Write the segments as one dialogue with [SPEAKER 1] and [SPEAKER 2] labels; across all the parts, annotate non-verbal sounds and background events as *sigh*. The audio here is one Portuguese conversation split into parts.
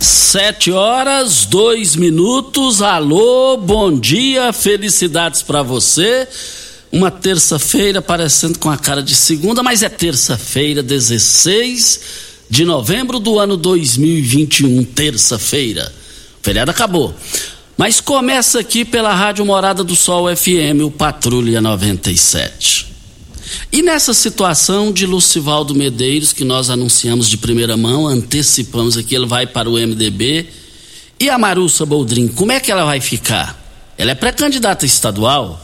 [SPEAKER 1] Sete horas, dois minutos. Alô, bom dia, felicidades para você. Uma terça-feira parecendo com a cara de segunda, mas é terça-feira, 16 de novembro do ano 2021, terça-feira. O feriado acabou. Mas começa aqui pela Rádio Morada do Sol FM, o Patrulha 97. E nessa situação de Lucivaldo Medeiros, que nós anunciamos de primeira mão, antecipamos aqui, ele vai para o MDB. E a Marussa Boldrin, como é que ela vai ficar? Ela é pré-candidata estadual.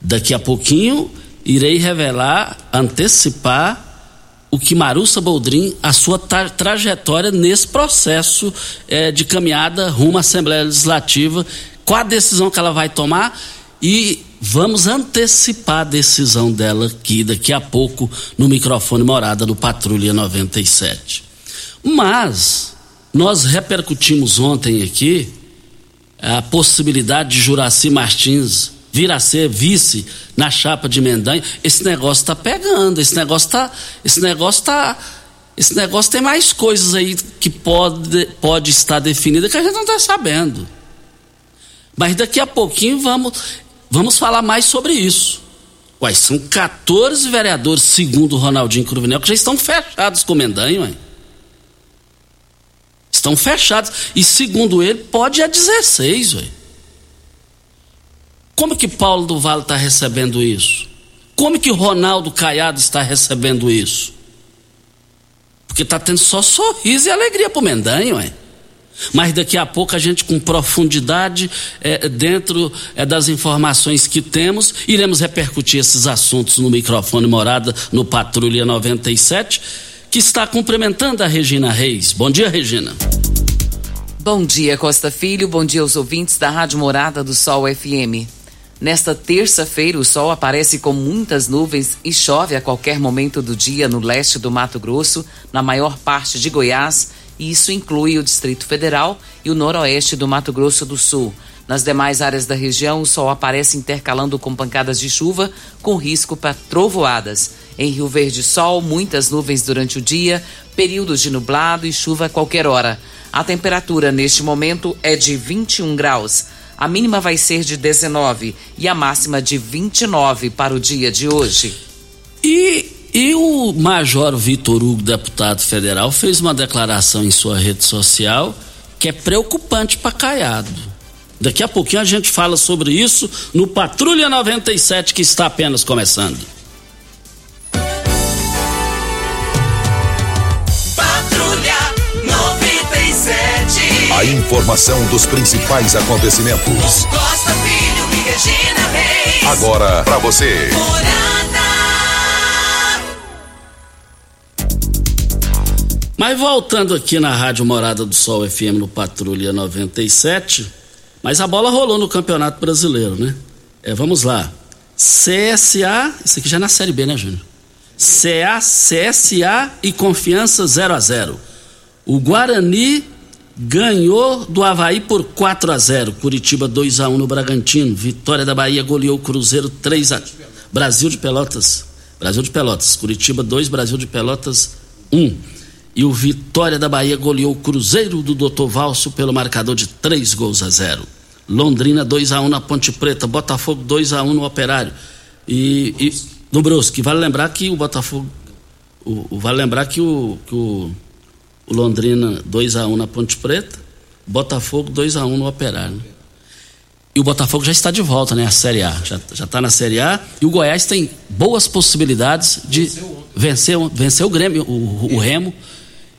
[SPEAKER 1] Daqui a pouquinho irei revelar, antecipar o que Marussa Boldrin, a sua tra trajetória nesse processo é, de caminhada rumo à Assembleia Legislativa, qual a decisão que ela vai tomar e vamos antecipar a decisão dela aqui daqui a pouco no microfone morada do Patrulha 97. Mas nós repercutimos ontem aqui a possibilidade de Juraci Martins vir a ser vice na chapa de Mendanha. Esse negócio está pegando, esse negócio está, esse negócio está, esse negócio tem mais coisas aí que pode, pode estar definida que a gente não está sabendo. Mas daqui a pouquinho vamos, vamos falar mais sobre isso. Uai, são 14 vereadores, segundo o Ronaldinho Cruvinel, que já estão fechados com o Mendanha, uai. Estão fechados. E segundo ele, pode a 16, uai. Como que Paulo do Vale está recebendo isso? Como que Ronaldo Caiado está recebendo isso? Porque está tendo só sorriso e alegria para o Mendanha, ué. Mas daqui a pouco a gente, com profundidade, é, dentro é, das informações que temos, iremos repercutir esses assuntos no microfone morada no Patrulha 97, que está cumprimentando a Regina Reis. Bom dia, Regina.
[SPEAKER 2] Bom dia, Costa Filho. Bom dia aos ouvintes da Rádio Morada do Sol FM. Nesta terça-feira, o sol aparece com muitas nuvens e chove a qualquer momento do dia no leste do Mato Grosso, na maior parte de Goiás, e isso inclui o Distrito Federal e o noroeste do Mato Grosso do Sul. Nas demais áreas da região, o sol aparece intercalando com pancadas de chuva, com risco para trovoadas. Em Rio Verde, sol, muitas nuvens durante o dia, períodos de nublado e chuva a qualquer hora. A temperatura neste momento é de 21 graus. A mínima vai ser de 19 e a máxima de 29 para o dia de hoje.
[SPEAKER 1] E, e o Major Vitor Hugo, deputado federal, fez uma declaração em sua rede social que é preocupante para Caiado. Daqui a pouquinho a gente fala sobre isso no Patrulha 97 que está apenas começando.
[SPEAKER 3] A informação dos principais acontecimentos.
[SPEAKER 4] Costa Filho e Regina Reis.
[SPEAKER 3] Agora para você.
[SPEAKER 1] Mas voltando aqui na Rádio Morada do Sol FM no Patrulha 97, Mas a bola rolou no Campeonato Brasileiro, né? É, vamos lá. CSA, isso aqui já é na Série B, né, Júnior? CA, CSA e Confiança 0 a 0 O Guarani ganhou do Havaí por 4 a 0 Curitiba 2 a 1 no Bragantino. Vitória da Bahia goleou o Cruzeiro 3 a Brasil de Pelotas. Brasil de Pelotas. Curitiba 2, Brasil de Pelotas 1. E o Vitória da Bahia goleou o Cruzeiro do Doutor Valso pelo marcador de 3 gols a 0. Londrina 2 a 1 na Ponte Preta, Botafogo 2 a 1 no Operário. E, e no Brusque, vale lembrar que o Botafogo o, o, vale lembrar que o, que o, o Londrina 2 a 1 na Ponte Preta, Botafogo 2 a 1 no Operário. E o Botafogo já está de volta, né? A Série A. Já está na Série A. E o Goiás tem boas possibilidades de vencer, vencer o Grêmio, o, o Remo.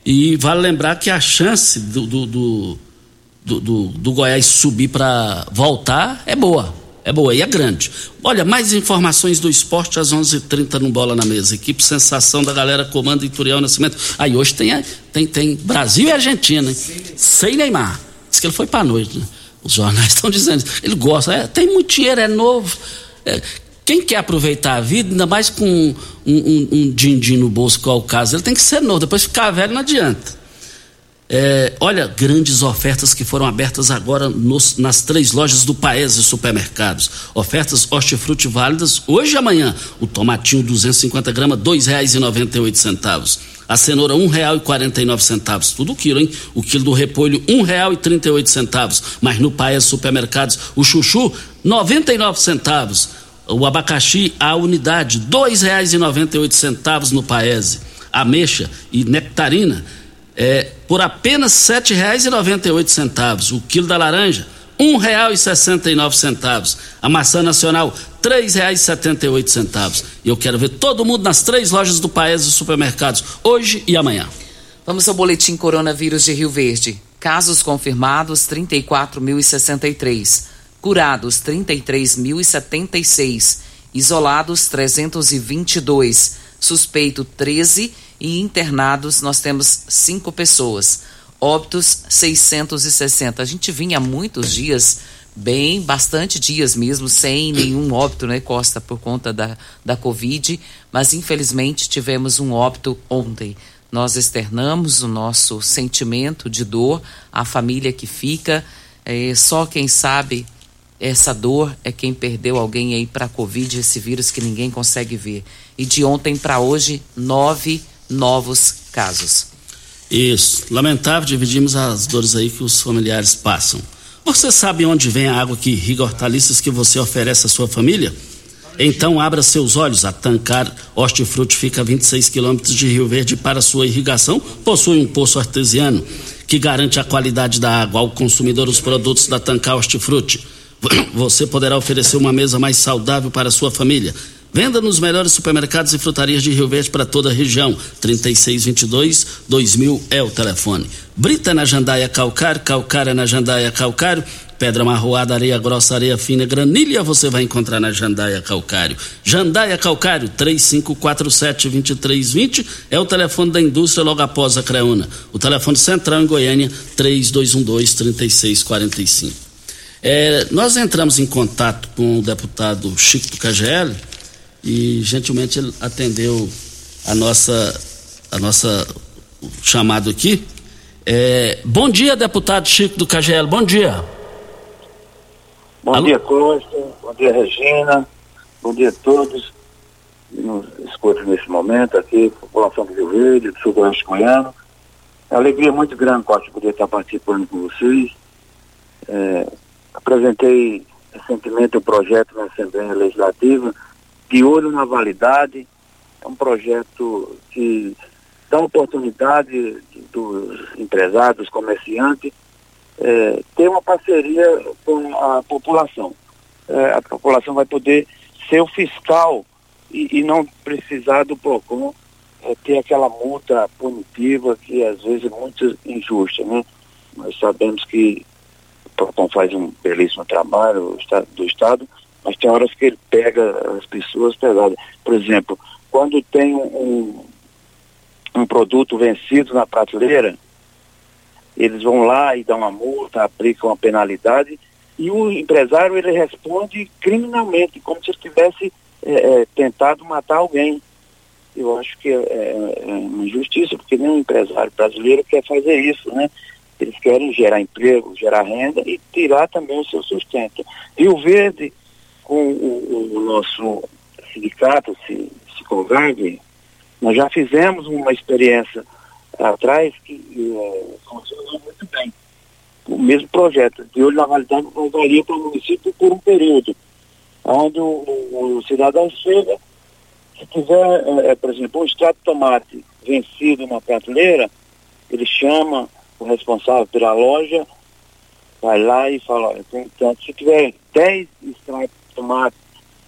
[SPEAKER 1] E vale lembrar que a chance do, do, do do, do, do Goiás subir para voltar é boa. É boa e é grande. Olha, mais informações do esporte às 11:30 h 30 no Bola na Mesa. Equipe Sensação da galera comanda Ituriel Nascimento. Aí hoje tem, tem, tem Brasil e Argentina, hein? Sem Neymar. Diz que ele foi para noite. Né? Os jornais *laughs* estão dizendo. Ele gosta. É, tem muito dinheiro, é novo. É, quem quer aproveitar a vida, ainda mais com um, um, um din-din no bolso, qual é o caso, ele tem que ser novo. Depois ficar velho não adianta. É, olha, grandes ofertas que foram abertas agora nos, nas três lojas do Paese Supermercados. Ofertas hortifruti válidas hoje e amanhã. O tomatinho 250 gramas, dois reais e noventa e oito centavos. A cenoura um real e quarenta e nove centavos. Tudo o quilo, hein? O quilo do repolho um real e trinta e oito centavos. Mas no Paese Supermercados, o chuchu noventa e nove centavos. O abacaxi, a unidade, dois reais e noventa e oito centavos no Paese. Ameixa e nectarina é, por apenas R$ 7,98. O quilo da laranja, R$ 1,69. A maçã nacional, R$ 3,78. E eu quero ver todo mundo nas três lojas do país e supermercados, hoje e amanhã.
[SPEAKER 2] Vamos ao boletim coronavírus de Rio Verde. Casos confirmados 34.063, curados 33.076, isolados 322, suspeito 13 e internados nós temos cinco pessoas. Óbitos 660. A gente vinha muitos dias, bem, bastante dias mesmo, sem nenhum óbito, né, Costa, por conta da, da Covid, mas infelizmente tivemos um óbito ontem. Nós externamos o nosso sentimento de dor, a família que fica, é, só quem sabe essa dor é quem perdeu alguém aí para a Covid, esse vírus que ninguém consegue ver. E de ontem para hoje, nove novos casos.
[SPEAKER 1] Isso. Lamentável, dividimos as dores aí que os familiares passam. Você sabe onde vem a água que irriga hortaliças que você oferece à sua família? Então abra seus olhos. A Tancar Hortifruti fica a 26 quilômetros de Rio Verde para sua irrigação. Possui um poço artesiano que garante a qualidade da água ao consumidor os produtos da Tancar Hortifruti. *clears throat* Você poderá oferecer uma mesa mais saudável para a sua família. Venda nos melhores supermercados e frutarias de Rio Verde para toda a região. 3622 2000 é o telefone. Brita na Jandaia Calcário, Calcário na Jandaia Calcário, Pedra Marroada, Areia Grossa, Areia Fina, Granilha você vai encontrar na Jandaia Calcário. Jandaia Calcário, 3547-2320 é o telefone da indústria logo após a Creuna. O telefone central em Goiânia, 3212-3645. É, nós entramos em contato com o deputado Chico do KGL e gentilmente ele atendeu a nossa a nossa chamado aqui. É, bom dia, deputado Chico do KGL. Bom dia.
[SPEAKER 5] Bom Alô? dia, Costa. Bom dia, Regina. Bom dia a todos que nos escutam nesse momento aqui, população do Rio Verde, do Sul-Oeste Goiano. É alegria muito grande, Costa, poder estar participando com vocês. É, apresentei recentemente o projeto na Assembleia Legislativa de olho na validade. É um projeto que dá oportunidade dos empresários, dos comerciantes, é, ter uma parceria com a população. É, a população vai poder ser o fiscal e, e não precisar do PROCON é, ter aquela multa punitiva que às vezes é muito injusta, né? Nós sabemos que PROCON faz um belíssimo trabalho do Estado, mas tem horas que ele pega as pessoas pesadas. Por exemplo, quando tem um, um produto vencido na prateleira, eles vão lá e dão uma multa, aplicam uma penalidade e o empresário ele responde criminalmente, como se ele tivesse é, é, tentado matar alguém. Eu acho que é, é, é, uma injustiça, porque nenhum empresário brasileiro quer fazer isso, né? Eles querem gerar emprego, gerar renda e tirar também o seu sustento. Rio Verde, com o, o nosso sindicato, se, se converge, nós já fizemos uma experiência atrás que é, funcionou muito bem. O mesmo projeto, de olho na validade, valia para o município por um período, onde o, o, o cidadão chega, se tiver, é, por exemplo, um extrato de tomate vencido na prateleira, ele chama o responsável pela loja, vai lá e fala, olha, então, se tiver 10 extratos de tomate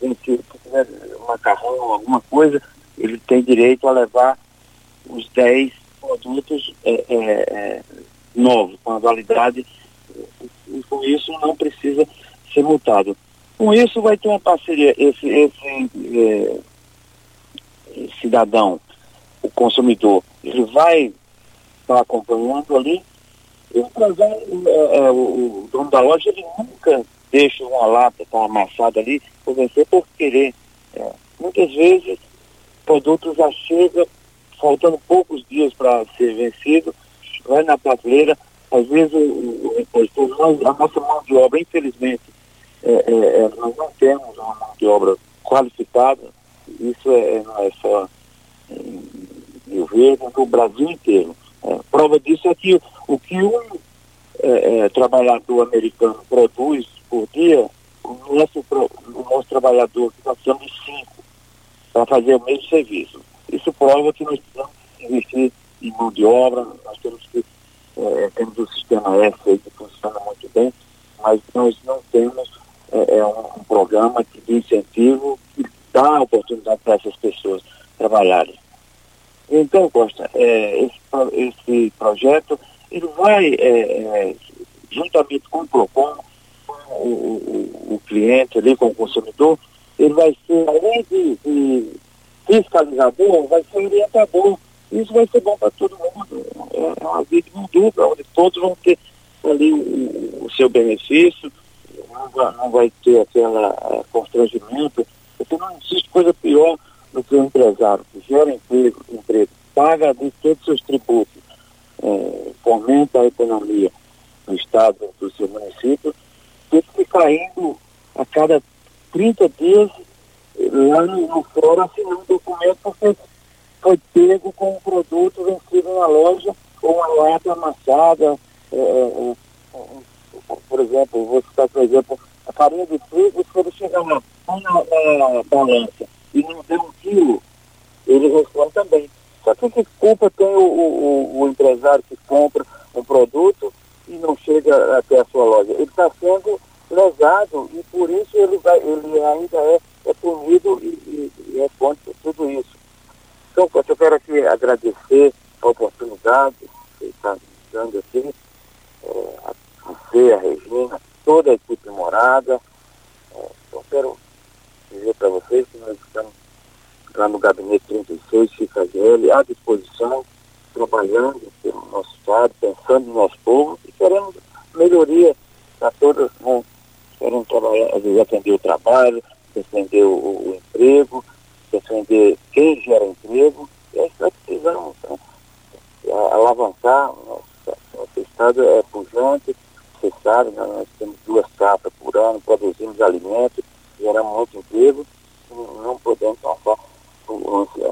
[SPEAKER 5] se tiver macarrão, alguma coisa, ele tem direito a levar os 10 produtos é, é, é, novos, com a validade, e com isso não precisa ser multado. Com isso vai ter uma parceria, esse, esse é, cidadão, o consumidor, ele vai estar acompanhando ali, e o, é, é, o, o dono da loja ele nunca deixa uma lata tão amassada ali por vencer por querer. É, muitas vezes produto já chega faltando poucos dias para ser vencido, vai na prateleira, às vezes o, o, a nossa mão de obra, infelizmente, é, é, é, nós não temos uma mão de obra qualificada, isso é, não é só em Rio Verde, no Brasil inteiro. É, prova disso é que o que um é, é, trabalhador americano produz por dia, o nosso, o nosso trabalhador que nós de cinco para fazer o mesmo serviço. Isso prova que nós precisamos investir em mão de obra, nós temos que é, temos o sistema S aí que funciona muito bem, mas nós não temos é, é um, um, programa de incentivo que dá oportunidade para essas pessoas trabalharem. Então, Costa, é, esse, esse projeto ele vai, é, é, juntamente com o PROCON, com o, o, o, cliente ali, com o consumidor, ele vai ser, além de, de fiscalizador, vai ser orientador. Isso vai ser bom para todo mundo. É uma vida dupla, onde todos vão ter ali o, o seu benefício, não vai, não vai ter aquele uh, constrangimento, porque não existe coisa pior do que o empresário que gera emprego, emprego paga de todos os seus tributos, é, fomenta a economia do Estado, do seu município, tem que ficar indo a cada 30 dias lá no, no fórum assinando um documento porque foi pego com um produto vencido na loja ou uma lata amassada. É, por exemplo, vou citar por exemplo, a farinha de trigo, ele chegar lá, na, na balança e não der um quilo, ele responde também. Só que que culpa tem o, o, o empresário que compra um produto e não chega até a sua loja? Ele está sendo lesado e por isso ele, vai, ele ainda é é punido e, e, e responde por tudo isso. Então, eu quero aqui agradecer a oportunidade que está dando aqui, é, a você, a Regina, toda a equipe morada. É, eu quero dizer para vocês que nós estamos lá no gabinete 36, fica GL, à disposição, trabalhando pelo nosso Estado, pensando no nosso povo e querendo melhoria para todas, né? querendo trabalhar, atender o trabalho, defender o, o emprego, defender quem gera emprego, e aí nós precisamos né, alavancar, nosso, nosso estado é pujante, você sabe, né, nós temos duas capas por ano, produzimos alimentos, geramos muito emprego, não podemos passar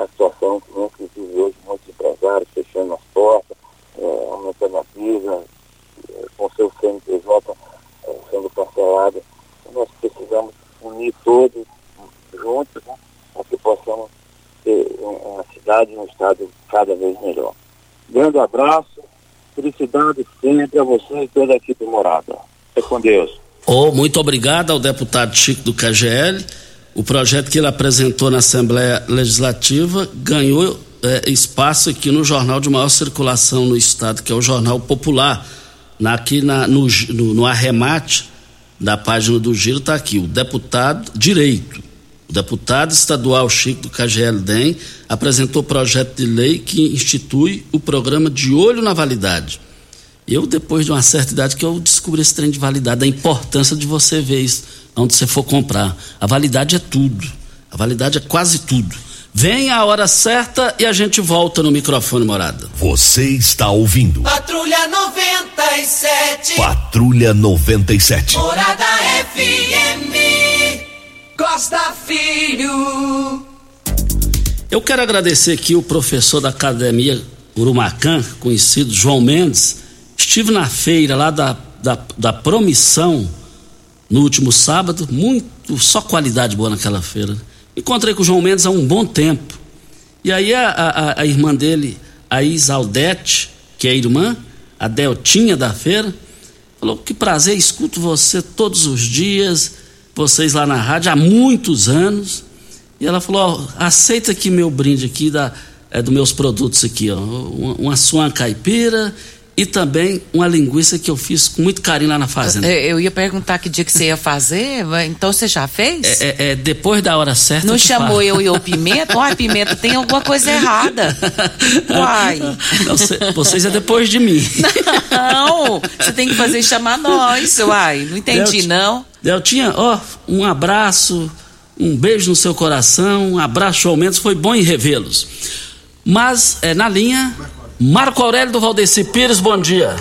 [SPEAKER 5] a situação que nós vive hoje, muitos empresários fechando as portas, é, aumentando a pisa, é, com seu CNPJ é, sendo cancelado. Nós precisamos unir todos juntos, né, para que possamos ter uma cidade e um estado cada vez melhor. Grande abraço, felicidade sempre a você e toda a equipe morada. É com Deus.
[SPEAKER 1] Oh, muito obrigado ao deputado Chico do KGL. O projeto que ele apresentou na Assembleia Legislativa ganhou é, espaço aqui no jornal de maior circulação no estado, que é o Jornal Popular. Na, aqui na, no, no, no arremate da página do Giro está aqui, o deputado direito. O deputado estadual Chico do KGL DEM apresentou projeto de lei que institui o programa de olho na validade. Eu, depois de uma certa idade, que eu descobri esse trem de validade, a importância de você ver isso onde você for comprar. A validade é tudo. A validade é quase tudo. Vem a hora certa e a gente volta no microfone morada.
[SPEAKER 6] Você está ouvindo.
[SPEAKER 4] Patrulha 97.
[SPEAKER 6] Patrulha 97.
[SPEAKER 4] Morada FM. Costa Filho.
[SPEAKER 1] Eu quero agradecer aqui o professor da Academia Urumacan, conhecido João Mendes. Estive na feira lá da, da, da Promissão no último sábado, muito, só qualidade boa naquela feira. Encontrei com o João Mendes há um bom tempo. E aí a, a, a irmã dele, a Isaldete, que é a irmã, a Deltinha da feira, falou: Que prazer, escuto você todos os dias, vocês lá na rádio, há muitos anos. E ela falou: ó, aceita aqui meu brinde aqui da, é, dos meus produtos aqui, ó, uma, uma suan caipira e também uma linguiça que eu fiz com muito carinho lá na fazenda.
[SPEAKER 2] Eu, eu ia perguntar que dia que você ia fazer, então você já fez?
[SPEAKER 1] É, é, é depois da hora certa.
[SPEAKER 2] Não chamou eu e o Pimenta? Uai, Pimenta, tem alguma coisa errada. *laughs* Uai.
[SPEAKER 1] Não, cê, vocês é depois de mim.
[SPEAKER 2] Não, você tem que fazer chamar nós, uai. Não entendi, não.
[SPEAKER 1] Deltinha, ó, um abraço, um beijo no seu coração, um abraço ao menos, foi bom em revê-los. Mas, é, na linha, Marco Aurélio do Valdeci Pires, bom dia.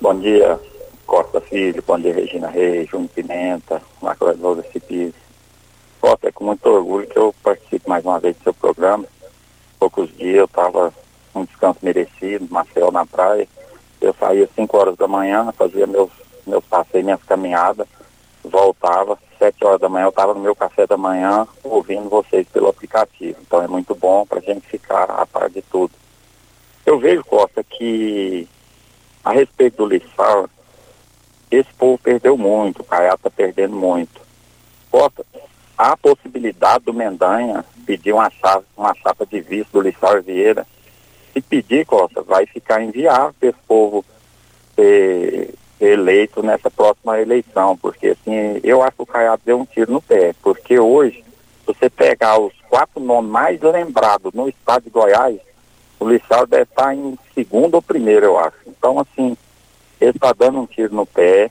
[SPEAKER 7] Bom dia, Costa Filho, bom dia, Regina Reis, Júnior Pimenta, Marco Aurélio do Valdeci Pires. Costa, é com muito orgulho que eu participo mais uma vez do seu programa. Poucos dias eu estava um descanso merecido, Marcel na praia. Eu saía às 5 horas da manhã, fazia meus, meus passeios, minhas caminhadas, voltava, 7 horas da manhã eu estava no meu café da manhã ouvindo vocês pelo aplicativo. Então é muito bom para a gente ficar a par de tudo. Eu vejo, Costa, que a respeito do Lissau, esse povo perdeu muito, o Caiá está perdendo muito. Costa, há a possibilidade do Mendanha pedir uma chapa, uma chapa de vice do Lissau Vieira. Se pedir, Costa, vai ficar inviável esse povo ser eleito nessa próxima eleição, porque assim, eu acho que o Caiado deu um tiro no pé, porque hoje, se você pegar os quatro nomes mais lembrados no estado de Goiás, o Lissau deve estar em segundo ou primeiro, eu acho. Então, assim, ele está dando um tiro no pé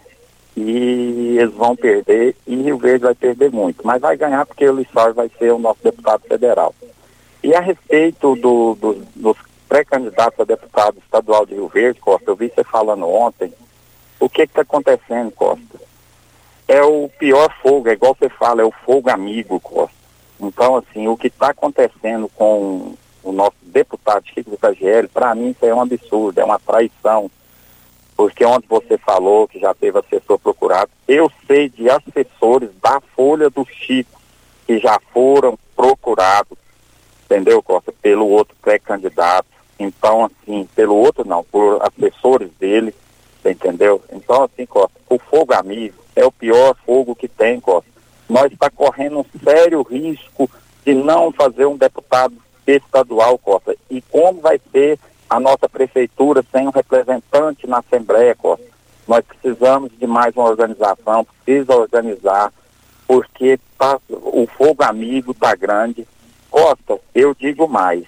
[SPEAKER 7] e eles vão perder e Rio Verde vai perder muito. Mas vai ganhar porque o Lissau vai ser o nosso deputado federal. E a respeito do, do, dos pré-candidatos a deputado estadual de Rio Verde, Costa, eu vi você falando ontem, o que está acontecendo, Costa? É o pior fogo, é igual você fala, é o fogo amigo, Costa. Então, assim, o que está acontecendo com o nosso deputado Chico Vitagieri, para mim isso é um absurdo, é uma traição. Porque onde você falou que já teve assessor procurado, eu sei de assessores da Folha do Chico que já foram procurados, entendeu, Costa, pelo outro pré-candidato. Então, assim, pelo outro não, por assessores dele, entendeu? Então, assim, Costa, o fogo amigo é o pior fogo que tem, Costa. Nós está correndo um sério risco de não fazer um deputado estadual, Costa. E como vai ser a nossa prefeitura sem um representante na Assembleia, Costa? Nós precisamos de mais uma organização, precisa organizar, porque tá, o fogo amigo está grande. Costa, eu digo mais.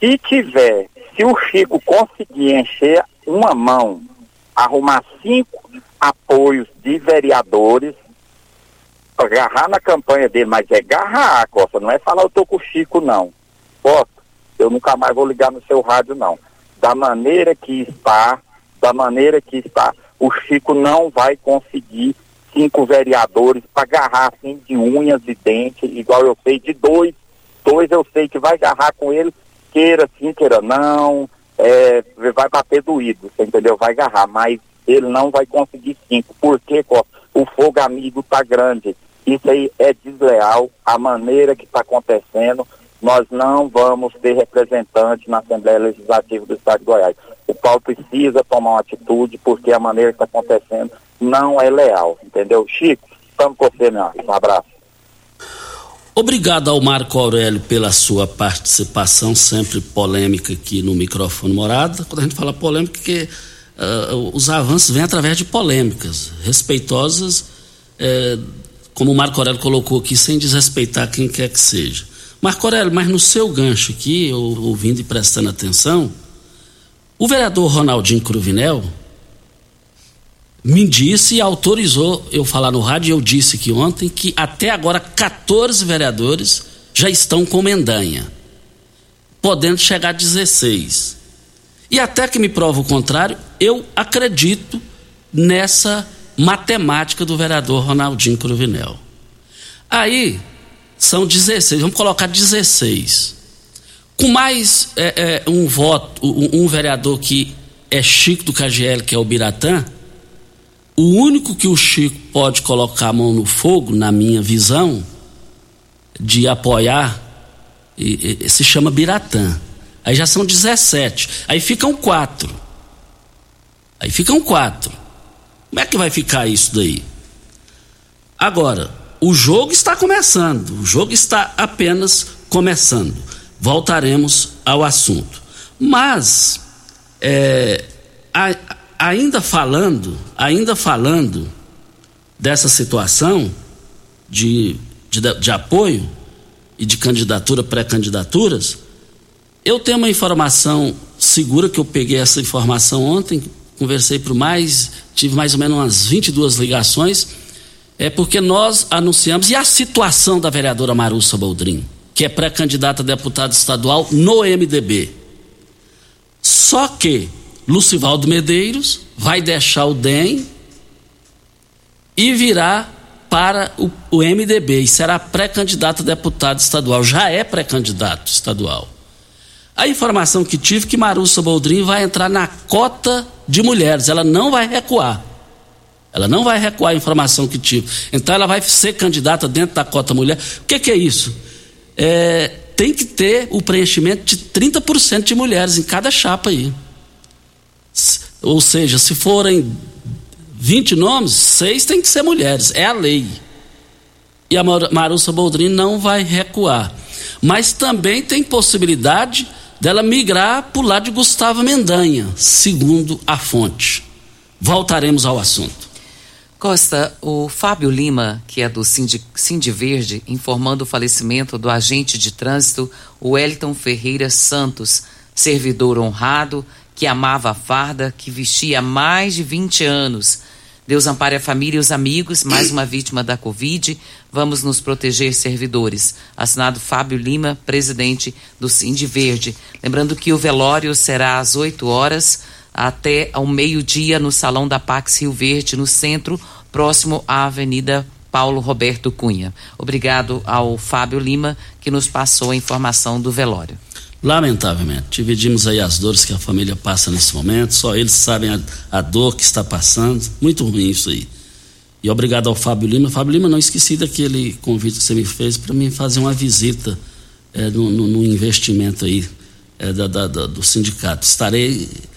[SPEAKER 7] Se tiver, se o Chico conseguir encher uma mão, arrumar cinco apoios de vereadores, agarrar na campanha dele, mas é agarrar, Costa, não é falar eu tô com o Chico, não posso, eu nunca mais vou ligar no seu rádio, não. Da maneira que está, da maneira que está, o Chico não vai conseguir cinco vereadores para agarrar assim de unhas e dentes, igual eu sei, de dois. Dois eu sei que vai agarrar com ele, queira sim, queira não, é, vai bater doído, entendeu? Vai agarrar, mas ele não vai conseguir cinco. Por quê, O fogo amigo tá grande. Isso aí é desleal, a maneira que está acontecendo nós não vamos ter representante na Assembleia Legislativa do Estado de Goiás. O Paulo precisa tomar uma atitude, porque a maneira que está acontecendo não é leal, entendeu? Chico, estamos com você, meu amigo. Um abraço.
[SPEAKER 1] Obrigado ao Marco Aurélio pela sua participação, sempre polêmica aqui no microfone morada. Quando a gente fala polêmica, que uh, os avanços vêm através de polêmicas respeitosas, uh, como o Marco Aurélio colocou aqui, sem desrespeitar quem quer que seja. Marco Aurélio, mas no seu gancho aqui, ouvindo e prestando atenção, O vereador Ronaldinho Cruvinel me disse e autorizou eu falar no rádio, eu disse que ontem, que até agora 14 vereadores já estão com mendanha, podendo chegar a 16. E até que me prova o contrário, eu acredito nessa matemática do vereador Ronaldinho Cruvinel. Aí, são 16, vamos colocar 16. Com mais é, é, um voto, um, um, vereador que é Chico do KGL, que é o Biratã, o único que o Chico pode colocar a mão no fogo, na minha visão, de apoiar, e, e, se chama Biratã. Aí já são 17. Aí ficam quatro. Aí ficam quatro. Como é que vai ficar isso daí? Agora, o jogo está começando. O jogo está apenas começando. Voltaremos ao assunto. Mas, é, a, ainda falando, ainda falando dessa situação de, de, de apoio e de candidatura, pré-candidaturas, eu tenho uma informação segura que eu peguei essa informação ontem, conversei por mais, tive mais ou menos umas 22 ligações, é porque nós anunciamos, e a situação da vereadora Marussa Boldrin, que é pré-candidata a deputada estadual no MDB. Só que Lucivaldo Medeiros vai deixar o DEM e virá para o, o MDB e será pré-candidato a deputado estadual. Já é pré-candidato estadual. A informação que tive é que Marussa Boldrin vai entrar na cota de mulheres, ela não vai recuar. Ela não vai recuar a informação que tive. Então ela vai ser candidata dentro da cota mulher. O que, que é isso? É, tem que ter o preenchimento de 30% de mulheres em cada chapa aí. Ou seja, se forem 20 nomes, seis tem que ser mulheres. É a lei. E a Marussa Boldrin não vai recuar. Mas também tem possibilidade dela migrar para o lado de Gustavo Mendanha, segundo a fonte. Voltaremos ao assunto.
[SPEAKER 2] Costa, o Fábio Lima, que é do Cindy, Verde, informando o falecimento do agente de trânsito Wellington Ferreira Santos, servidor honrado, que amava a farda, que vestia há mais de 20 anos Deus ampare a família e os amigos, mais uma vítima da Covid. Vamos nos proteger, servidores. Assinado Fábio Lima, presidente do Cindy Verde. Lembrando que o velório será às 8 horas até ao meio-dia no Salão da Pax Rio Verde, no centro, próximo à Avenida Paulo Roberto Cunha. Obrigado ao Fábio Lima, que nos passou a informação do velório.
[SPEAKER 1] Lamentavelmente, dividimos aí as dores que a família passa nesse momento, só eles sabem a, a dor que está passando, muito ruim isso aí. E obrigado ao Fábio Lima. Fábio Lima, não esqueci daquele convite que você me fez para mim fazer uma visita é, no, no, no, investimento aí é, da, da, da, do sindicato. Estarei,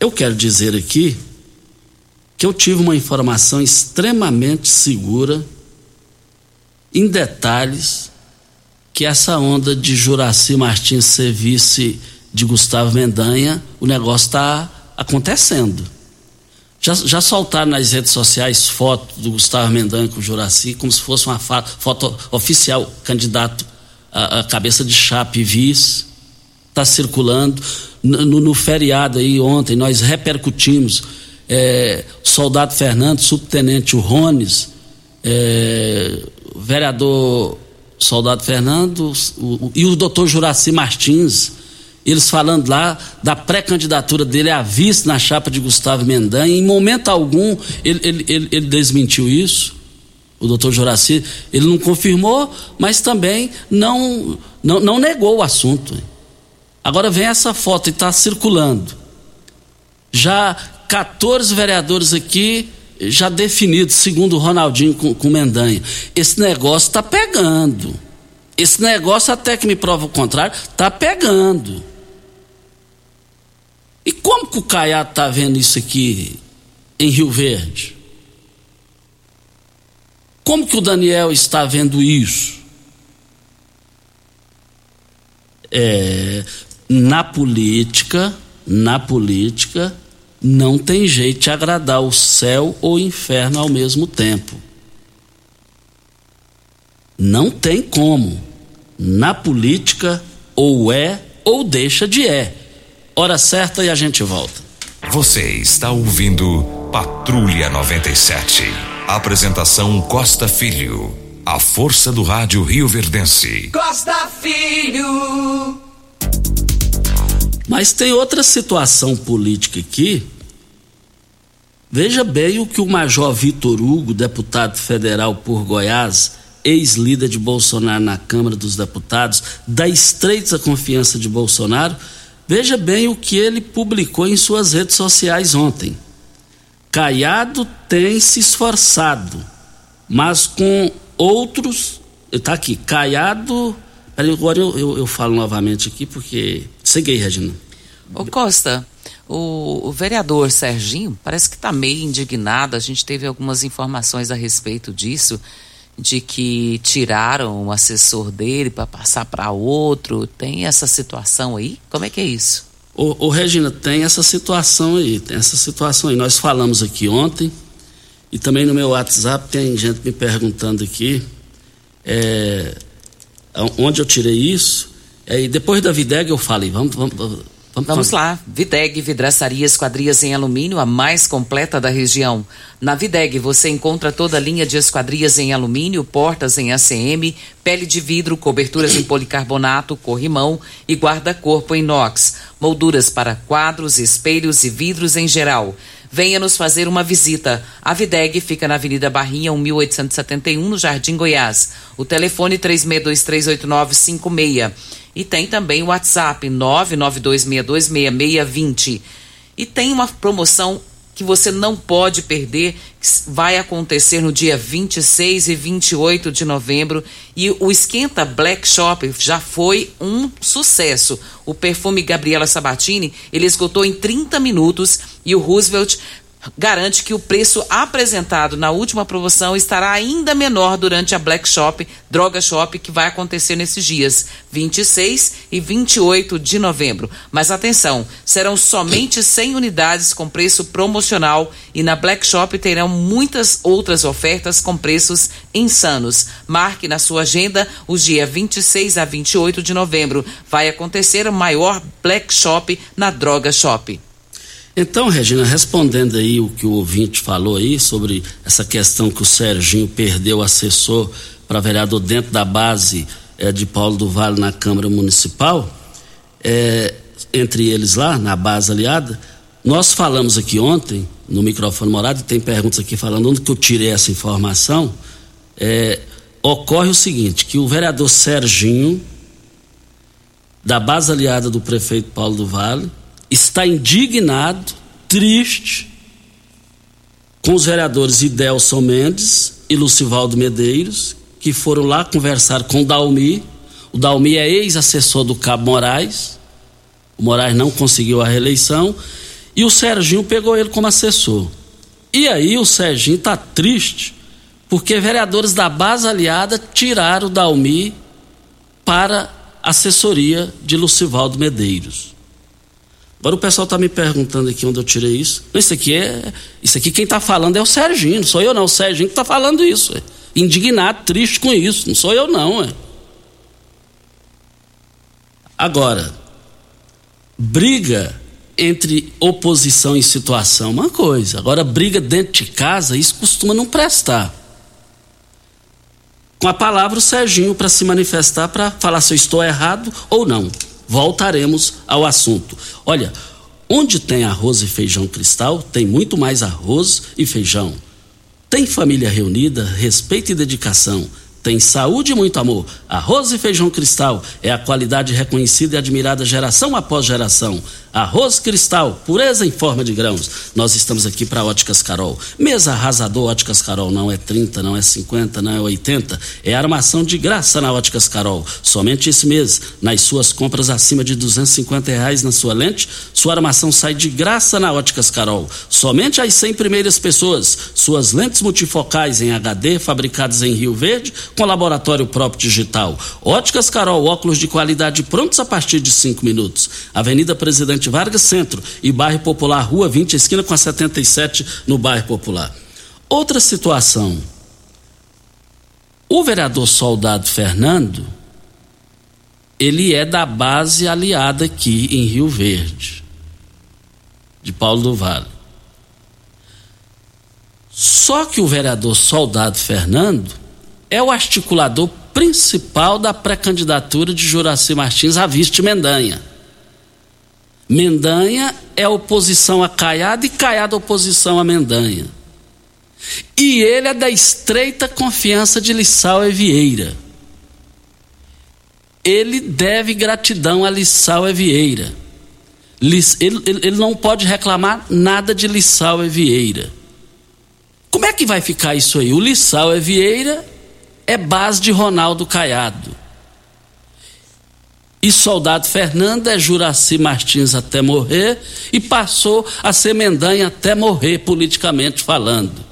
[SPEAKER 1] eu quero dizer aqui que eu tive uma informação extremamente segura, em detalhes, que essa onda de Juraci Martins ser vice de Gustavo Mendanha, o negócio está acontecendo. Já, já soltaram nas redes sociais fotos do Gustavo Mendanha com o Juraci, como se fosse uma foto oficial, candidato a, a cabeça de chapa e vice. Está circulando. No, no, feriado aí ontem, nós repercutimos é, soldado Fernando, subtenente Rones, é, vereador soldado Fernando o, o, e o doutor Juraci Martins, eles falando lá da pré-candidatura dele a vice na chapa de Gustavo Mendanha, em momento algum ele, ele, ele, ele desmentiu isso, o doutor Juraci, ele não confirmou, mas também não, não, não negou o assunto. Agora vem essa foto e está circulando. Já 14 vereadores aqui já definidos, segundo o Ronaldinho com, com Mendanha. Esse negócio está pegando. Esse negócio, até que me prova o contrário, está pegando. E como que o Caiado está vendo isso aqui em Rio Verde? Como que o Daniel está vendo isso? É, na política, na política, não tem jeito de agradar o céu ou o inferno ao mesmo tempo. Não tem como. Na política, ou é ou deixa de é. Hora certa e a gente volta.
[SPEAKER 3] Você está ouvindo Patrulha 97. Apresentação Costa Filho. A força do rádio Rio Verdense.
[SPEAKER 4] Costa Filho.
[SPEAKER 1] Mas tem outra situação política aqui. Veja bem o que o Major Vitor Hugo, deputado federal por Goiás, ex-líder de Bolsonaro na Câmara dos Deputados, da estreita confiança de Bolsonaro, veja bem o que ele publicou em suas redes sociais ontem. Caiado tem se esforçado, mas com outros. Está aqui, Caiado. Agora eu, eu, eu, falo novamente aqui, porque. Segue aí, Regina.
[SPEAKER 2] Ô Costa, o, o vereador Serginho parece que está meio indignado. A gente teve algumas informações a respeito disso de que tiraram o assessor dele para passar para outro. Tem essa situação aí? Como é que é isso?
[SPEAKER 1] Ô, ô, Regina, tem essa situação aí, tem essa situação aí. Nós falamos aqui ontem e também no meu WhatsApp tem gente me perguntando aqui é, onde eu tirei isso. É, e depois da Videg eu falei, vamos, vamos,
[SPEAKER 2] Vamos, Vamos lá. Videg Vidraçaria Esquadrias em Alumínio, a mais completa da região. Na Videg você encontra toda a linha de esquadrias em alumínio, portas em ACM, pele de vidro, coberturas em policarbonato, corrimão e guarda-corpo em inox, molduras para quadros, espelhos e vidros em geral. Venha nos fazer uma visita. A Videg fica na Avenida Barrinha, 1871, no Jardim Goiás. O telefone 36238956. E tem também o WhatsApp 992626620. E tem uma promoção que você não pode perder, vai acontecer no dia 26 e 28 de novembro. E o Esquenta Black Shop já foi um sucesso. O perfume Gabriela Sabatini, ele esgotou em 30 minutos e o Roosevelt garante que o preço apresentado na última promoção estará ainda menor durante a Black Shop, Droga Shop, que vai acontecer nesses dias 26 e 28 de novembro. Mas atenção, serão somente 100 unidades com preço promocional e na Black Shop terão muitas outras ofertas com preços insanos. Marque na sua agenda o dia 26 a 28 de novembro. Vai acontecer o maior Black Shop na Droga Shop.
[SPEAKER 1] Então, Regina, respondendo aí o que o ouvinte falou aí sobre essa questão que o Serginho perdeu o assessor para vereador dentro da base é, de Paulo do Vale na Câmara Municipal, é, entre eles lá, na base aliada, nós falamos aqui ontem, no microfone morado, e tem perguntas aqui falando onde que eu tirei essa informação. É, ocorre o seguinte, que o vereador Serginho, da base aliada do prefeito Paulo do Vale, está indignado, triste, com os vereadores Idelson Mendes e Lucivaldo Medeiros, que foram lá conversar com Dalmi. O Dalmi é ex-assessor do Cabo Moraes. O Moraes não conseguiu a reeleição. E o Serginho pegou ele como assessor. E aí o Serginho está triste, porque vereadores da base aliada tiraram o Dalmi para assessoria de Lucivaldo Medeiros. Agora o pessoal está me perguntando aqui onde eu tirei isso. Isso aqui é. Isso aqui quem está falando é o Serginho, não sou eu não. O Serginho que está falando isso. É. Indignado, triste com isso. Não sou eu não. É. Agora, briga entre oposição e situação, uma coisa. Agora, briga dentro de casa, isso costuma não prestar. Com a palavra o Serginho para se manifestar, para falar se eu estou errado ou não voltaremos ao assunto. Olha, onde tem arroz e feijão cristal, tem muito mais arroz e feijão. Tem família reunida, respeito e dedicação. Tem saúde e muito amor. Arroz e feijão cristal é a qualidade reconhecida e admirada geração após geração. Arroz Cristal, pureza em forma de grãos. Nós estamos aqui para Óticas Carol. Mesa arrasador Óticas Carol não é 30, não é 50, não é 80. É armação de graça na Óticas Carol. Somente esse mês, nas suas compras acima de 250 reais na sua lente, sua armação sai de graça na Óticas Carol. Somente as 100 primeiras pessoas. Suas lentes multifocais em HD, fabricadas em Rio Verde, com laboratório próprio digital. Óticas Carol, óculos de qualidade prontos a partir de 5 minutos. Avenida Presidente Vargas Centro e Bairro Popular, Rua 20, esquina com a 77, no Bairro Popular. Outra situação. O vereador Soldado Fernando, ele é da base aliada aqui em Rio Verde, de Paulo do Vale. Só que o vereador Soldado Fernando é o articulador principal da pré-candidatura de Juraci Martins a vice Mendanha. Mendanha é oposição a Caiado e Caiado oposição a Mendanha. E ele é da estreita confiança de Lissau e Vieira. Ele deve gratidão a Lissau e Vieira. Ele, ele, ele não pode reclamar nada de Lissau e Vieira. Como é que vai ficar isso aí? O Lissau e Vieira é base de Ronaldo Caiado. E soldado Fernando é Juraci Martins até morrer e passou a ser Mendanha até morrer, politicamente falando.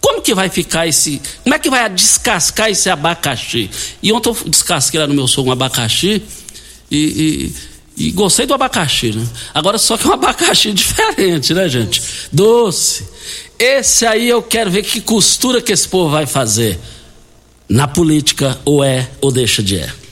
[SPEAKER 1] Como que vai ficar esse. Como é que vai descascar esse abacaxi? E ontem eu descasquei lá no meu som um abacaxi e, e, e gostei do abacaxi, né? Agora só que é um *laughs* abacaxi diferente, né, gente? Doce. Esse aí eu quero ver que costura que esse povo vai fazer. Na política, ou é ou deixa de é.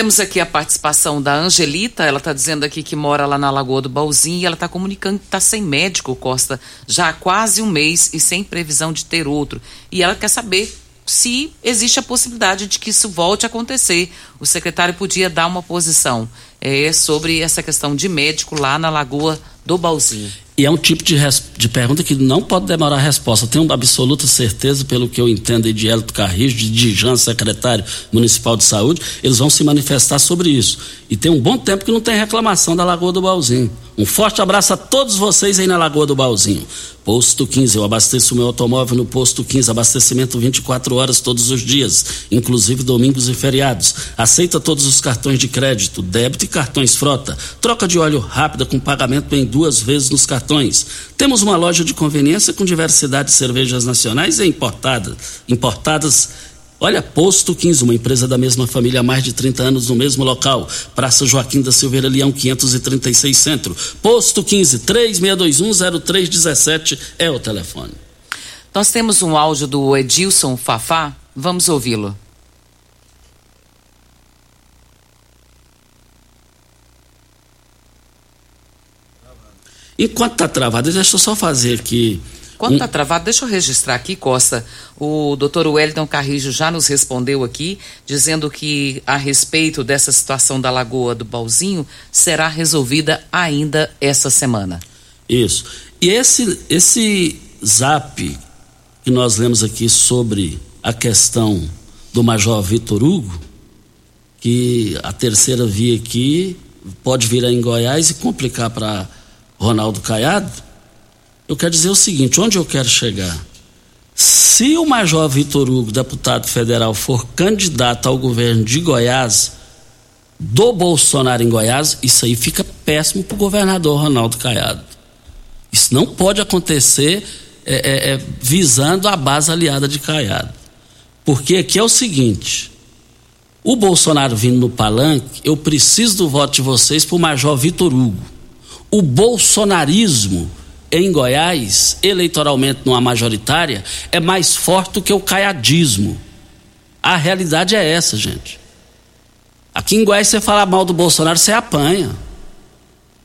[SPEAKER 2] Temos aqui a participação da Angelita, ela está dizendo aqui que mora lá na Lagoa do Balzinho e ela está comunicando que está sem médico, Costa, já há quase um mês e sem previsão de ter outro. E ela quer saber se existe a possibilidade de que isso volte a acontecer. O secretário podia dar uma posição é, sobre essa questão de médico lá na Lagoa do Balzinho.
[SPEAKER 1] E é um tipo de, de pergunta que não pode demorar a resposta. Tenho absoluta certeza, pelo que eu entendo de Hélito Carrijo, de Dijan, secretário municipal de saúde, eles vão se manifestar sobre isso. E tem um bom tempo que não tem reclamação da Lagoa do Balzinho. Um forte abraço a todos vocês aí na Lagoa do Balzinho. Posto 15, eu abasteço o meu automóvel no Posto 15, abastecimento 24 horas todos os dias, inclusive domingos e feriados. Aceita todos os cartões de crédito, débito e cartões frota. Troca de óleo rápida com pagamento em duas vezes nos cartões. Temos uma loja de conveniência com diversidade de cervejas nacionais e importadas. importadas Olha, Posto 15, uma empresa da mesma família há mais de 30 anos no mesmo local. Praça Joaquim da Silveira Leão, 536 Centro. Posto 15, 36210317 é o telefone.
[SPEAKER 2] Nós temos um áudio do Edilson Fafá. Vamos ouvi-lo.
[SPEAKER 1] Enquanto está travado, deixa eu só fazer aqui
[SPEAKER 2] quando está travado, deixa eu registrar aqui, Costa. O doutor Wellington Carrijo já nos respondeu aqui, dizendo que a respeito dessa situação da Lagoa do Balzinho será resolvida ainda essa semana.
[SPEAKER 1] Isso. E esse, esse zap que nós lemos aqui sobre a questão do Major Vitor Hugo, que a terceira via aqui pode virar em Goiás e complicar para Ronaldo Caiado eu quero dizer o seguinte: onde eu quero chegar? Se o Major Vitor Hugo, deputado federal, for candidato ao governo de Goiás, do Bolsonaro em Goiás, isso aí fica péssimo para o governador Ronaldo Caiado. Isso não pode acontecer é, é, é, visando a base aliada de Caiado. Porque aqui é o seguinte: o Bolsonaro vindo no palanque, eu preciso do voto de vocês para o Major Vitor Hugo. O bolsonarismo em Goiás, eleitoralmente numa majoritária, é mais forte do que o caiadismo. A realidade é essa, gente. Aqui em Goiás, você falar mal do Bolsonaro, você apanha.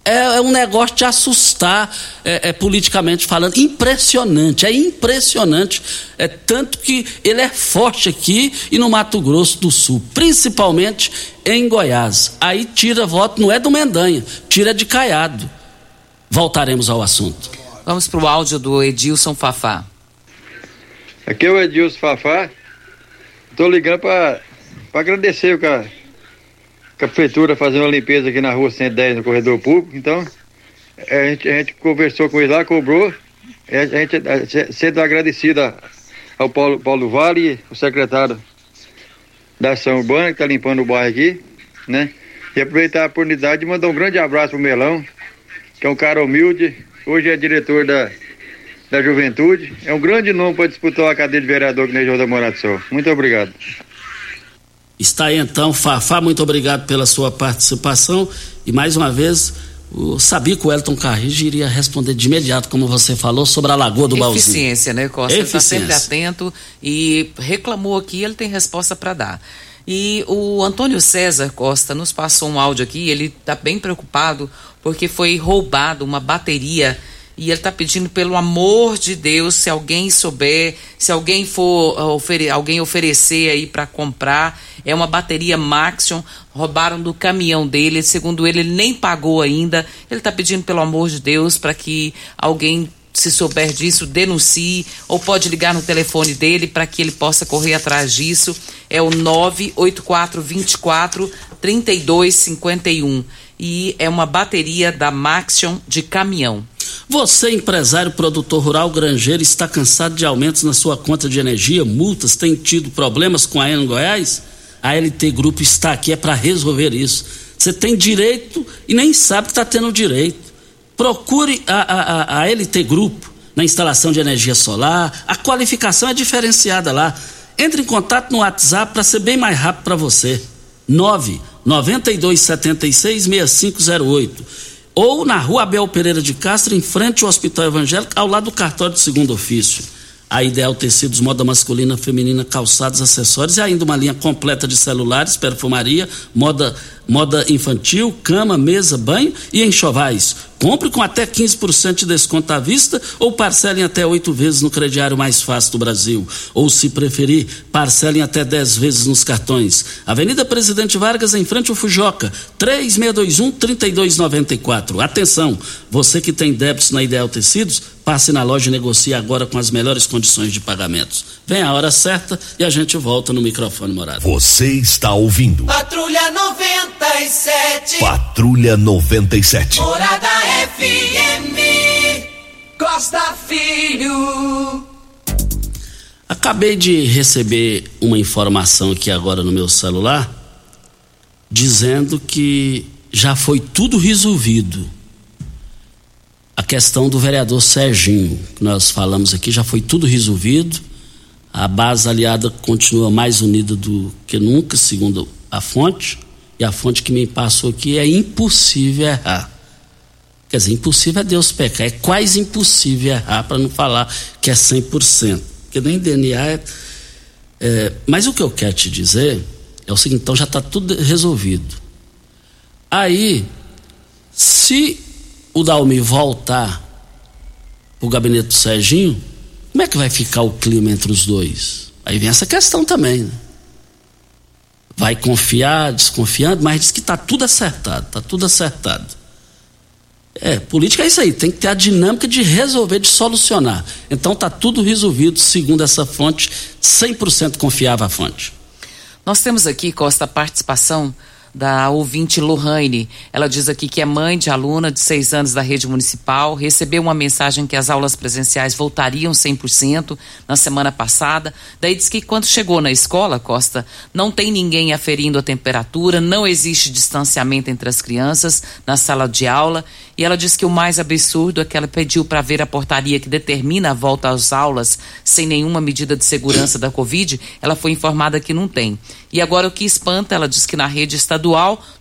[SPEAKER 1] É, é um negócio de assustar, é, é, politicamente falando. Impressionante, é impressionante. É tanto que ele é forte aqui e no Mato Grosso do Sul, principalmente em Goiás. Aí tira voto, não é do Mendanha, tira de Caiado. Voltaremos ao assunto.
[SPEAKER 2] Vamos para o áudio do Edilson Fafá.
[SPEAKER 8] Aqui é o Edilson Fafá. Estou ligando para agradecer o a, a prefeitura fazendo uma limpeza aqui na rua 110, no corredor público. Então, a gente, a gente conversou com ele lá, cobrou. A gente sendo agradecida ao Paulo, Paulo Vale, o secretário da Ação Urbana, que está limpando o bairro aqui, né? E aproveitar a oportunidade de mandar um grande abraço pro Melão, que é um cara humilde, hoje é diretor da, da Juventude. É um grande nome para disputar a cadeira de vereador que nem João da Morada Sol. Muito obrigado.
[SPEAKER 1] Está aí então, Fafá, muito obrigado pela sua participação e mais uma vez eu sabia que o Elton Carrige iria responder de imediato, como você falou, sobre a Lagoa do Baúzinho.
[SPEAKER 2] Eficiência, né, Costa? Ele está sempre atento e reclamou aqui, ele tem resposta para dar. E o Antônio César Costa nos passou um áudio aqui, ele está bem preocupado porque foi roubado uma bateria e ele está pedindo pelo amor de Deus, se alguém souber, se alguém for uh, ofere alguém oferecer aí para comprar, é uma bateria Maxion, roubaram do caminhão dele, segundo ele, ele nem pagou ainda. Ele está pedindo pelo amor de Deus para que alguém se souber disso, denuncie ou pode ligar no telefone dele para que ele possa correr atrás disso. É o 98424 3251 e é uma bateria da Maxion de caminhão.
[SPEAKER 1] Você, empresário, produtor rural, granjeiro, está cansado de aumentos na sua conta de energia, multas, tem tido problemas com a Eno Goiás? A LT Grupo está aqui é para resolver isso. Você tem direito e nem sabe que está tendo direito. Procure a, a, a LT Grupo na instalação de energia solar. A qualificação é diferenciada lá. Entre em contato no WhatsApp para ser bem mais rápido para você. 9 9276 6508 ou na rua Abel Pereira de Castro, em frente ao Hospital Evangélico, ao lado do cartório de segundo ofício. A Ideal Tecidos, moda masculina, feminina, calçados, acessórios e ainda uma linha completa de celulares, perfumaria, moda, moda infantil, cama, mesa, banho e enxovais. Compre com até 15% de desconto à vista ou parcelem até oito vezes no crediário mais fácil do Brasil. Ou, se preferir, parcelem até dez vezes nos cartões. Avenida Presidente Vargas, em frente ao Fujoca, 3621-3294. Atenção, você que tem débitos na Ideal Tecidos, passe na loja e negocie agora com as melhores condições de pagamentos. Vem a hora certa e a gente volta no microfone morado.
[SPEAKER 9] Você está ouvindo.
[SPEAKER 4] Patrulha 97.
[SPEAKER 9] Patrulha 97.
[SPEAKER 4] Morada FM. Costa Filho.
[SPEAKER 1] Acabei de receber uma informação aqui agora no meu celular dizendo que já foi tudo resolvido. A questão do vereador Serginho, que nós falamos aqui, já foi tudo resolvido. A base aliada continua mais unida do que nunca, segundo a fonte. E a fonte que me passou aqui é impossível errar. Quer dizer, impossível é Deus pecar, é quase impossível errar, para não falar que é 100%. Porque nem DNA é, é. Mas o que eu quero te dizer é o seguinte: então já está tudo resolvido. Aí, se o Dalmi voltar para o gabinete do Serginho, como é que vai ficar o clima entre os dois? Aí vem essa questão também, né? Vai confiar, desconfiando, mas diz que está tudo acertado, está tudo acertado. É, política é isso aí, tem que ter a dinâmica de resolver, de solucionar. Então está tudo resolvido, segundo essa fonte, 100% confiável a fonte.
[SPEAKER 2] Nós temos aqui, Costa, a participação da ouvinte Lohane. Ela diz aqui que é mãe de aluna de seis anos da rede municipal, recebeu uma mensagem que as aulas presenciais voltariam 100% na semana passada. Daí diz que quando chegou na escola, Costa, não tem ninguém aferindo a temperatura, não existe distanciamento entre as crianças na sala de aula. E ela diz que o mais absurdo é que ela pediu para ver a portaria que determina a volta às aulas sem nenhuma medida de segurança da Covid. Ela foi informada que não tem. E agora o que espanta, ela diz que na rede estadual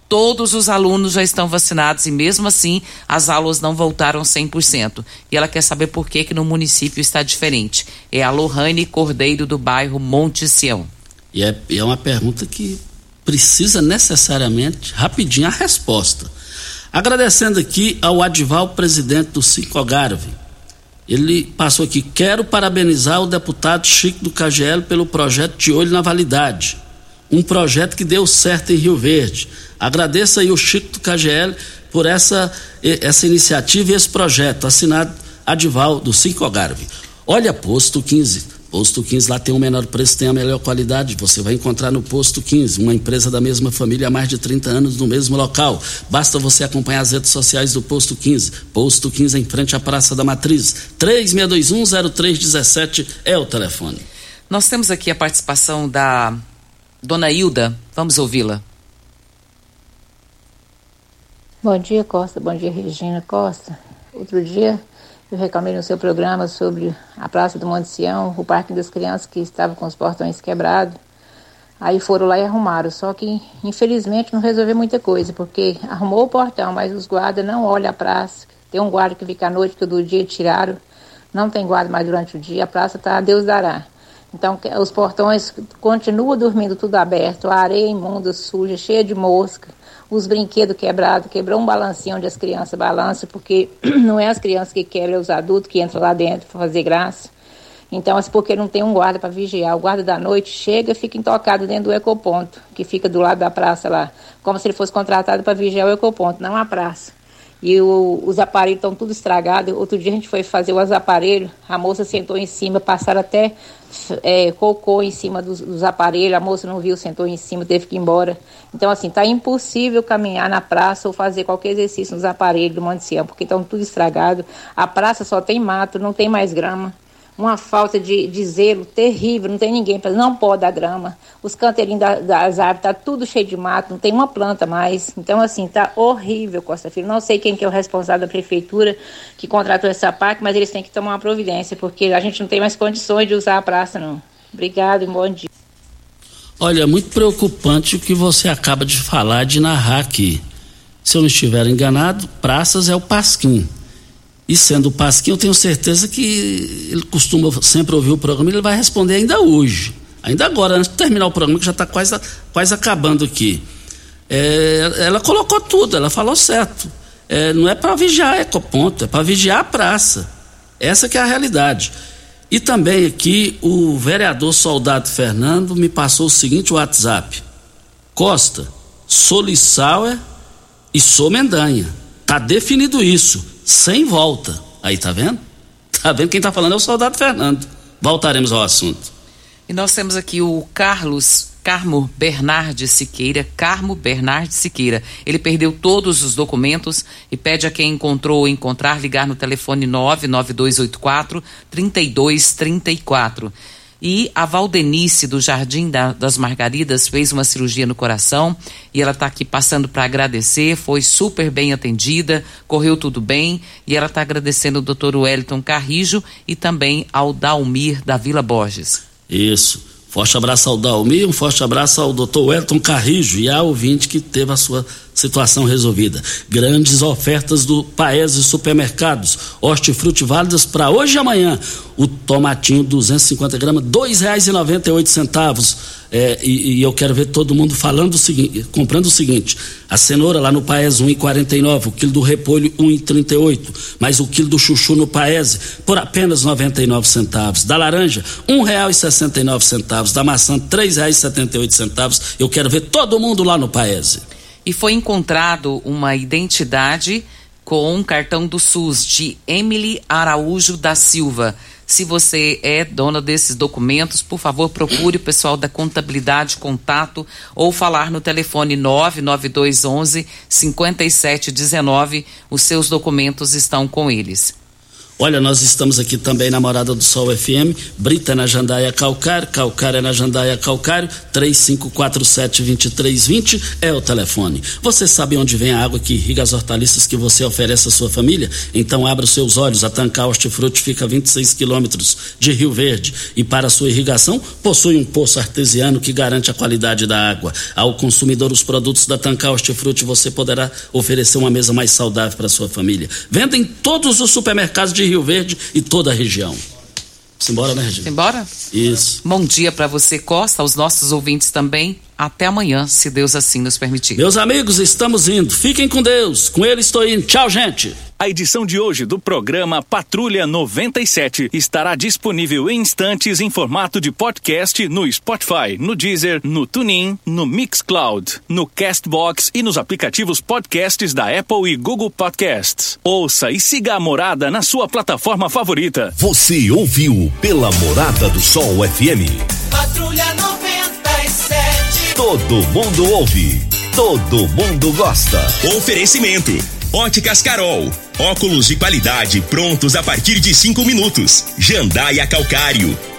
[SPEAKER 2] todos os alunos já estão vacinados e mesmo assim as aulas não voltaram 100%. E ela quer saber por que que no município está diferente. É a Lohane Cordeiro do bairro Monte Sião.
[SPEAKER 1] E é, é uma pergunta que precisa necessariamente, rapidinho, a resposta. Agradecendo aqui ao Adval, presidente do Cinco Algarve. Ele passou aqui, quero parabenizar o deputado Chico do KGL pelo projeto de olho na validade um projeto que deu certo em Rio Verde. Agradeço aí o Chico do KGL por essa, essa iniciativa e esse projeto, assinado Adival do Cinco Algarve. Olha, posto 15 Posto 15 lá tem o menor preço, tem a melhor qualidade. Você vai encontrar no Posto 15, uma empresa da mesma família há mais de 30 anos no mesmo local. Basta você acompanhar as redes sociais do Posto 15. Posto 15 em frente à Praça da Matriz. 36210317 é o telefone.
[SPEAKER 2] Nós temos aqui a participação da Dona Hilda. Vamos ouvi-la.
[SPEAKER 10] Bom dia, Costa. Bom dia, Regina Costa. Outro dia eu reclamei no seu programa sobre a Praça do Monte Sião, o Parque das Crianças que estava com os portões quebrados. Aí foram lá e arrumaram, só que infelizmente não resolveu muita coisa, porque arrumou o portão, mas os guardas não olham a praça. Tem um guarda que fica à noite, que do dia tiraram, não tem guarda mais durante o dia, a praça está a Deus dará. Então os portões continuam dormindo tudo aberto, a areia imunda, suja, cheia de mosca os brinquedos quebrados, quebrou um balancinho onde as crianças balançam, porque *clears throat* não é as crianças que quebram, é os adultos que entram lá dentro para fazer graça. Então, é porque não tem um guarda para vigiar. O guarda da noite chega e fica intocado dentro do ecoponto, que fica do lado da praça lá, como se ele fosse contratado para vigiar o ecoponto, não a praça. E o, os aparelhos estão tudo estragados. Outro dia a gente foi fazer os aparelhos, a moça sentou em cima, passaram até é, cocô em cima dos, dos, aparelhos, a moça não viu, sentou em cima, teve que ir embora. Então, assim, tá impossível caminhar na praça ou fazer qualquer exercício nos aparelhos do Monte Sião, porque estão tudo estragado. A praça só tem mato, não tem mais grama uma falta de, de zelo terrível, não tem ninguém para não pode dar grama. Os canteirinhos da, das árvores tá tudo cheio de mato, não tem uma planta mais. Então assim, tá horrível Costa Filho. Não sei quem que é o responsável da prefeitura que contratou essa PAC, mas eles têm que tomar uma providência, porque a gente não tem mais condições de usar a praça não. Obrigado e bom dia.
[SPEAKER 1] Olha, é muito preocupante o que você acaba de falar, de narrar aqui. Se eu não estiver enganado, praças é o Pasquim. E sendo o Pasquim, eu tenho certeza que ele costuma sempre ouvir o programa e ele vai responder ainda hoje. Ainda agora, antes de terminar o programa, que já está quase, quase acabando aqui. É, ela colocou tudo, ela falou certo. É, não é para vigiar a ecoponto, é para vigiar a praça. Essa que é a realidade. E também aqui o vereador Soldado Fernando me passou o seguinte WhatsApp. Costa, sou Lissauer e sou Mendanha. Tá definido isso sem volta. Aí tá vendo? Tá vendo? Quem tá falando é o soldado Fernando. Voltaremos ao assunto.
[SPEAKER 2] E nós temos aqui o Carlos Carmo Bernardes Siqueira, Carmo Bernardes Siqueira. Ele perdeu todos os documentos e pede a quem encontrou ou encontrar ligar no telefone 99284 3234. E a Valdenice, do Jardim da, das Margaridas, fez uma cirurgia no coração e ela está aqui passando para agradecer. Foi super bem atendida, correu tudo bem. E ela está agradecendo o doutor Wellington Carrijo e também ao Dalmir da Vila Borges.
[SPEAKER 1] Isso. Forte abraço ao Dalmir, um forte abraço ao doutor Wellington Carrijo e ao ouvinte que teve a sua situação resolvida. Grandes ofertas do Paese Supermercados. Hortifruti válidas para hoje e amanhã. O tomatinho 250 gramas, dois reais e noventa e oito centavos. É, e, e, eu quero ver todo mundo falando o seguinte, comprando o seguinte: a cenoura lá no Paese 1,49, o quilo do repolho 1,38, mas o quilo do chuchu no Paese por apenas 99 centavos. Da laranja um real e sessenta e nove centavos. Da maçã três reais e setenta e oito centavos. Eu quero ver todo mundo lá no Paese
[SPEAKER 2] e foi encontrado uma identidade com um cartão do SUS de Emily Araújo da Silva. Se você é dona desses documentos, por favor, procure o pessoal da contabilidade contato ou falar no telefone 99211 5719. Os seus documentos estão com eles.
[SPEAKER 1] Olha, nós estamos aqui também na Morada do Sol FM, Brita na Jandaia Calcário, Calcário é na Jandaia Calcário, 3547-2320 é o telefone. Você sabe onde vem a água que irriga as hortaliças que você oferece à sua família? Então abra os seus olhos, a Tancar Hortifruti fica a 26 quilômetros de Rio Verde e para sua irrigação possui um poço artesiano que garante a qualidade da água. Ao consumidor os produtos da Tancar Hortifruti você poderá oferecer uma mesa mais saudável para sua família. Venda em todos os supermercados de Rio Verde e toda a região. Simbora, né, Regina?
[SPEAKER 2] Simbora?
[SPEAKER 1] Isso.
[SPEAKER 2] Bom dia para você, Costa, aos nossos ouvintes também. Até amanhã, se Deus assim nos permitir.
[SPEAKER 1] Meus amigos, estamos indo. Fiquem com Deus. Com ele estou indo. Tchau, gente.
[SPEAKER 11] A edição de hoje do programa Patrulha 97 estará disponível em instantes em formato de podcast no Spotify, no Deezer, no TuneIn, no Mixcloud, no Castbox e nos aplicativos podcasts da Apple e Google Podcasts. Ouça e siga a Morada na sua plataforma favorita.
[SPEAKER 3] Você ouviu pela Morada do Sol FM.
[SPEAKER 4] Patrulha 97.
[SPEAKER 3] Todo mundo ouve, todo mundo gosta.
[SPEAKER 9] Oferecimento. Óticas Carol. Óculos de qualidade prontos a partir de cinco minutos. Jandaia Calcário.